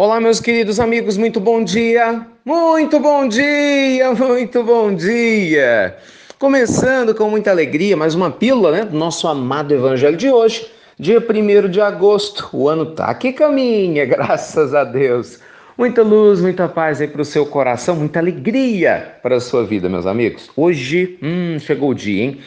Olá, meus queridos amigos, muito bom dia! Muito bom dia, muito bom dia! Começando com muita alegria, mais uma pílula né, do nosso amado Evangelho de hoje, dia 1 de agosto. O ano tá que caminha, graças a Deus. Muita luz, muita paz aí para o seu coração, muita alegria para a sua vida, meus amigos. Hoje, hum, chegou o dia, hein?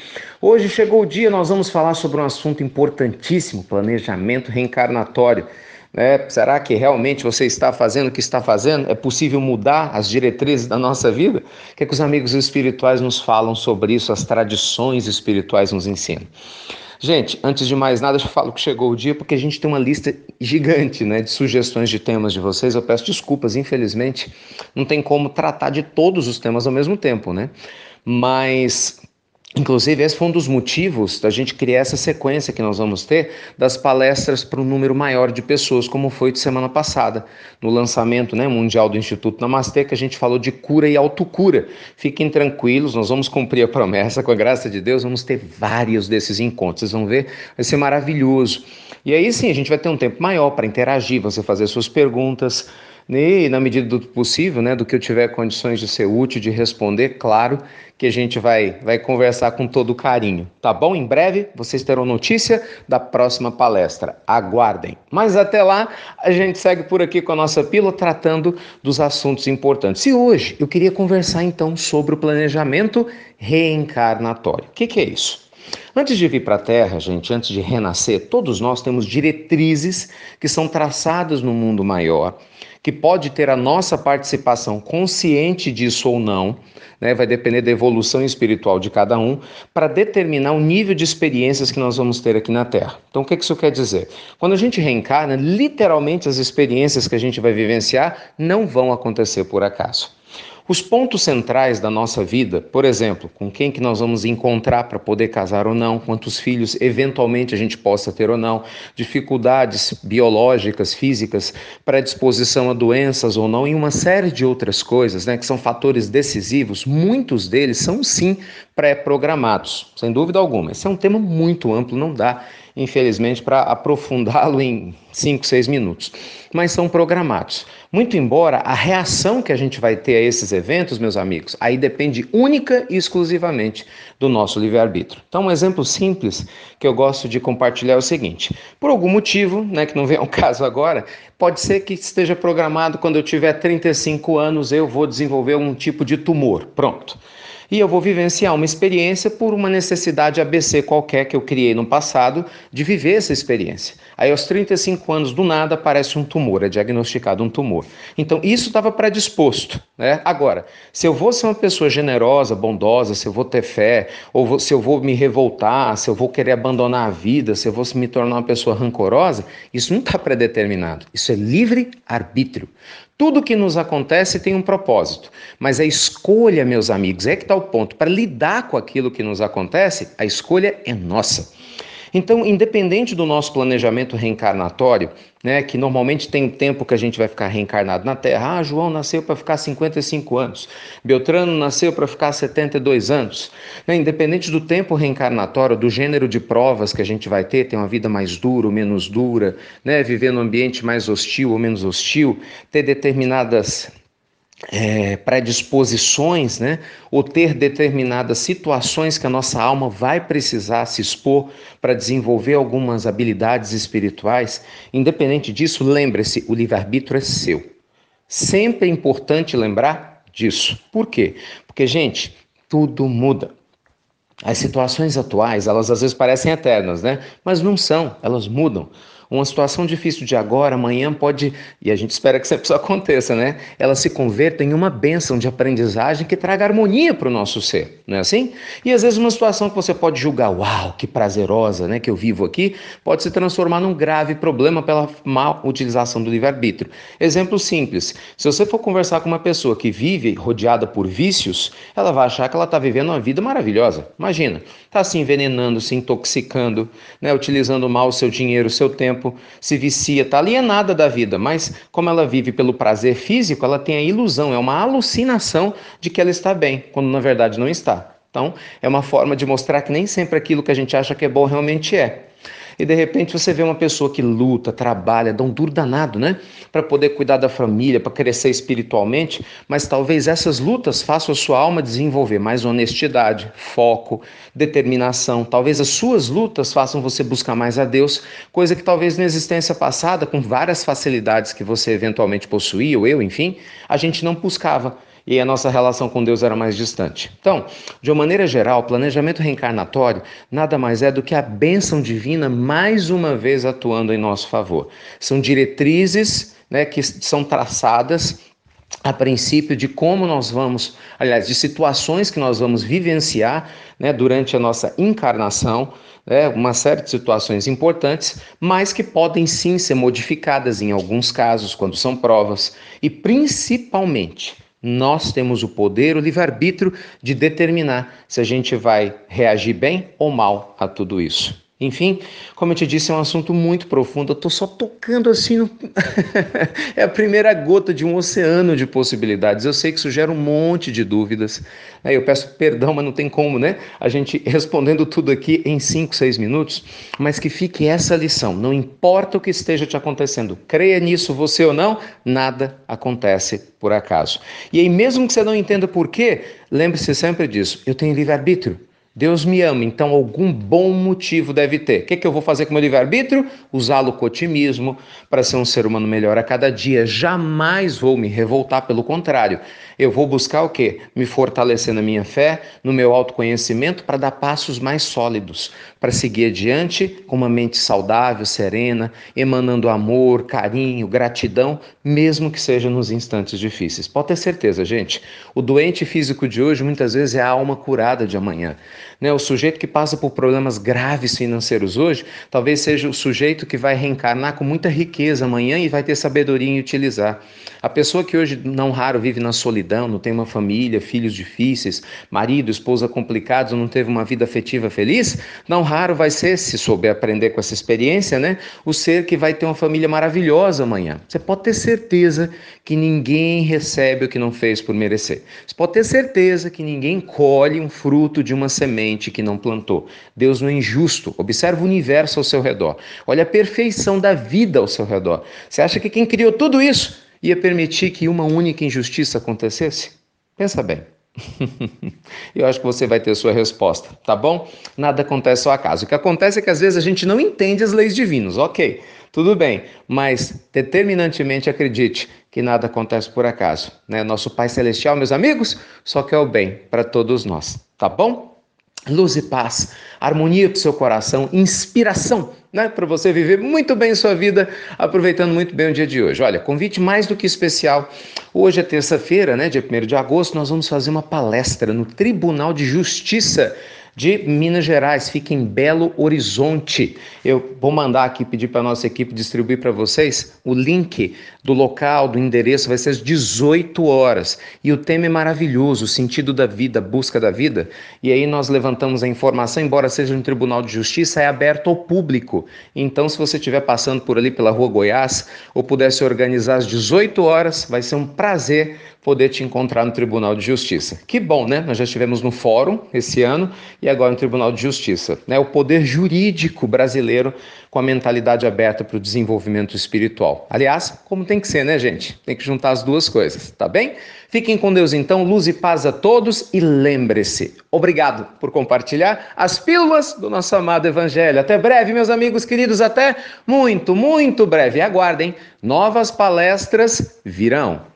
Hoje chegou o dia, nós vamos falar sobre um assunto importantíssimo: planejamento reencarnatório. Né? Será que realmente você está fazendo o que está fazendo? É possível mudar as diretrizes da nossa vida? O que, é que os amigos espirituais nos falam sobre isso? As tradições espirituais nos ensinam. Gente, antes de mais nada, eu falo que chegou o dia porque a gente tem uma lista gigante né, de sugestões de temas de vocês. Eu peço desculpas, infelizmente, não tem como tratar de todos os temas ao mesmo tempo, né? Mas Inclusive, esse foi um dos motivos da gente criar essa sequência que nós vamos ter das palestras para um número maior de pessoas, como foi de semana passada, no lançamento né, mundial do Instituto Namastê, que a gente falou de cura e autocura. Fiquem tranquilos, nós vamos cumprir a promessa, com a graça de Deus, vamos ter vários desses encontros. Vocês vão ver, vai ser maravilhoso. E aí sim, a gente vai ter um tempo maior para interagir, você fazer suas perguntas e, na medida do possível, né, do que eu tiver condições de ser útil, de responder, claro que a gente vai, vai conversar com todo carinho, tá bom? Em breve vocês terão notícia da próxima palestra. Aguardem. Mas até lá, a gente segue por aqui com a nossa pílula tratando dos assuntos importantes. E hoje eu queria conversar então sobre o planejamento reencarnatório. O que, que é isso? Antes de vir para a Terra, gente, antes de renascer, todos nós temos diretrizes que são traçadas no mundo maior que pode ter a nossa participação consciente disso ou não, né, vai depender da evolução espiritual de cada um, para determinar o nível de experiências que nós vamos ter aqui na Terra. Então, o que isso quer dizer? Quando a gente reencarna, literalmente as experiências que a gente vai vivenciar não vão acontecer por acaso. Os pontos centrais da nossa vida, por exemplo, com quem que nós vamos encontrar para poder casar ou não, quantos filhos eventualmente a gente possa ter ou não, dificuldades biológicas, físicas, predisposição a doenças ou não, e uma série de outras coisas, né, que são fatores decisivos, muitos deles são sim pré-programados, sem dúvida alguma. Esse é um tema muito amplo, não dá infelizmente, para aprofundá-lo em 5, 6 minutos. Mas são programados. Muito embora a reação que a gente vai ter a esses eventos, meus amigos, aí depende única e exclusivamente do nosso livre-arbítrio. Então, um exemplo simples que eu gosto de compartilhar é o seguinte: por algum motivo, né, que não vem ao caso agora, pode ser que esteja programado quando eu tiver 35 anos eu vou desenvolver um tipo de tumor. Pronto e eu vou vivenciar uma experiência por uma necessidade ABC qualquer que eu criei no passado de viver essa experiência. Aí aos 35 anos do nada aparece um tumor, é diagnosticado um tumor. Então isso estava predisposto, né? Agora, se eu vou ser uma pessoa generosa, bondosa, se eu vou ter fé, ou se eu vou me revoltar, se eu vou querer abandonar a vida, se eu vou me tornar uma pessoa rancorosa, isso não está predeterminado. Isso é livre arbítrio. Tudo que nos acontece tem um propósito, mas a escolha, meus amigos, é que está o ponto. Para lidar com aquilo que nos acontece, a escolha é nossa. Então, independente do nosso planejamento reencarnatório, né, que normalmente tem o tempo que a gente vai ficar reencarnado na Terra. Ah, João nasceu para ficar 55 anos, Beltrano nasceu para ficar 72 anos. Né, independente do tempo reencarnatório, do gênero de provas que a gente vai ter, ter uma vida mais dura ou menos dura, né, viver num ambiente mais hostil ou menos hostil, ter determinadas é, predisposições, né? ou ter determinadas situações que a nossa alma vai precisar se expor para desenvolver algumas habilidades espirituais, independente disso, lembre-se: o livre-arbítrio é seu. Sempre é importante lembrar disso. Por quê? Porque, gente, tudo muda. As situações atuais, elas às vezes parecem eternas, né? Mas não são, elas mudam. Uma situação difícil de agora, amanhã pode, e a gente espera que isso aconteça, né? Ela se converta em uma bênção de aprendizagem que traga harmonia para o nosso ser, não é assim? E às vezes uma situação que você pode julgar, uau, que prazerosa, né, que eu vivo aqui, pode se transformar num grave problema pela má utilização do livre-arbítrio. Exemplo simples: se você for conversar com uma pessoa que vive rodeada por vícios, ela vai achar que ela está vivendo uma vida maravilhosa. Imagina, está se envenenando, se intoxicando, né, utilizando mal o seu dinheiro, o seu tempo tempo se vicia, está alienada da vida, mas como ela vive pelo prazer físico, ela tem a ilusão, é uma alucinação de que ela está bem, quando na verdade não está. Então, é uma forma de mostrar que nem sempre aquilo que a gente acha que é bom realmente é. E de repente você vê uma pessoa que luta, trabalha, dá um duro danado, né? Para poder cuidar da família, para crescer espiritualmente, mas talvez essas lutas façam a sua alma desenvolver mais honestidade, foco, determinação. Talvez as suas lutas façam você buscar mais a Deus, coisa que talvez na existência passada, com várias facilidades que você eventualmente possuía, ou eu, enfim, a gente não buscava e a nossa relação com Deus era mais distante. Então, de uma maneira geral, o planejamento reencarnatório nada mais é do que a bênção divina mais uma vez atuando em nosso favor. São diretrizes né, que são traçadas a princípio de como nós vamos, aliás, de situações que nós vamos vivenciar né, durante a nossa encarnação, né, uma série de situações importantes, mas que podem sim ser modificadas em alguns casos, quando são provas, e principalmente nós temos o poder, o livre-arbítrio de determinar se a gente vai reagir bem ou mal a tudo isso. Enfim, como eu te disse, é um assunto muito profundo. Eu estou só tocando assim no. é a primeira gota de um oceano de possibilidades. Eu sei que isso gera um monte de dúvidas. Né? Eu peço perdão, mas não tem como, né? A gente respondendo tudo aqui em 5, 6 minutos. Mas que fique essa lição. Não importa o que esteja te acontecendo, creia nisso, você ou não, nada acontece por acaso. E aí, mesmo que você não entenda por quê, lembre-se sempre disso. Eu tenho livre-arbítrio. Deus me ama, então algum bom motivo deve ter. O que, é que eu vou fazer com meu livre-arbítrio? Usá-lo com otimismo para ser um ser humano melhor a cada dia. Jamais vou me revoltar, pelo contrário. Eu vou buscar o quê? Me fortalecer na minha fé, no meu autoconhecimento, para dar passos mais sólidos, para seguir adiante com uma mente saudável, serena, emanando amor, carinho, gratidão, mesmo que seja nos instantes difíceis. Pode ter certeza, gente. O doente físico de hoje muitas vezes é a alma curada de amanhã. Né? O sujeito que passa por problemas graves financeiros hoje, talvez seja o sujeito que vai reencarnar com muita riqueza amanhã e vai ter sabedoria em utilizar. A pessoa que hoje, não raro, vive na solidão, não tem uma família, filhos difíceis, marido, esposa complicados, não teve uma vida afetiva feliz, não raro vai ser, se souber aprender com essa experiência, né, o ser que vai ter uma família maravilhosa amanhã. Você pode ter certeza que ninguém recebe o que não fez por merecer. Você pode ter certeza que ninguém colhe um fruto de uma semente que não plantou. Deus não é injusto. Observa o universo ao seu redor. Olha a perfeição da vida ao seu redor. Você acha que quem criou tudo isso ia permitir que uma única injustiça acontecesse? Pensa bem. Eu acho que você vai ter sua resposta, tá bom? Nada acontece ao acaso. O que acontece é que às vezes a gente não entende as leis divinas, ok, tudo bem, mas determinantemente acredite que nada acontece por acaso. Né? Nosso Pai Celestial, meus amigos, só quer o bem para todos nós, tá bom? Luz e paz, harmonia para o seu coração, inspiração, né, para você viver muito bem sua vida, aproveitando muito bem o dia de hoje. Olha, convite mais do que especial. Hoje é terça-feira, né, dia 1 de agosto, nós vamos fazer uma palestra no Tribunal de Justiça de Minas Gerais, fica em Belo Horizonte. Eu vou mandar aqui, pedir para a nossa equipe distribuir para vocês o link do local, do endereço, vai ser às 18 horas. E o tema é maravilhoso, sentido da vida, busca da vida. E aí nós levantamos a informação, embora seja um tribunal de justiça, é aberto ao público. Então, se você estiver passando por ali pela rua Goiás ou pudesse organizar às 18 horas, vai ser um prazer poder te encontrar no Tribunal de Justiça. Que bom, né? Nós já estivemos no Fórum esse ano e agora no Tribunal de Justiça. Né? O poder jurídico brasileiro com a mentalidade aberta para o desenvolvimento espiritual. Aliás, como tem que ser, né, gente? Tem que juntar as duas coisas, tá bem? Fiquem com Deus então, luz e paz a todos e lembre-se, obrigado por compartilhar as pílulas do nosso amado Evangelho. Até breve, meus amigos queridos, até muito, muito breve. Aguardem, novas palestras virão.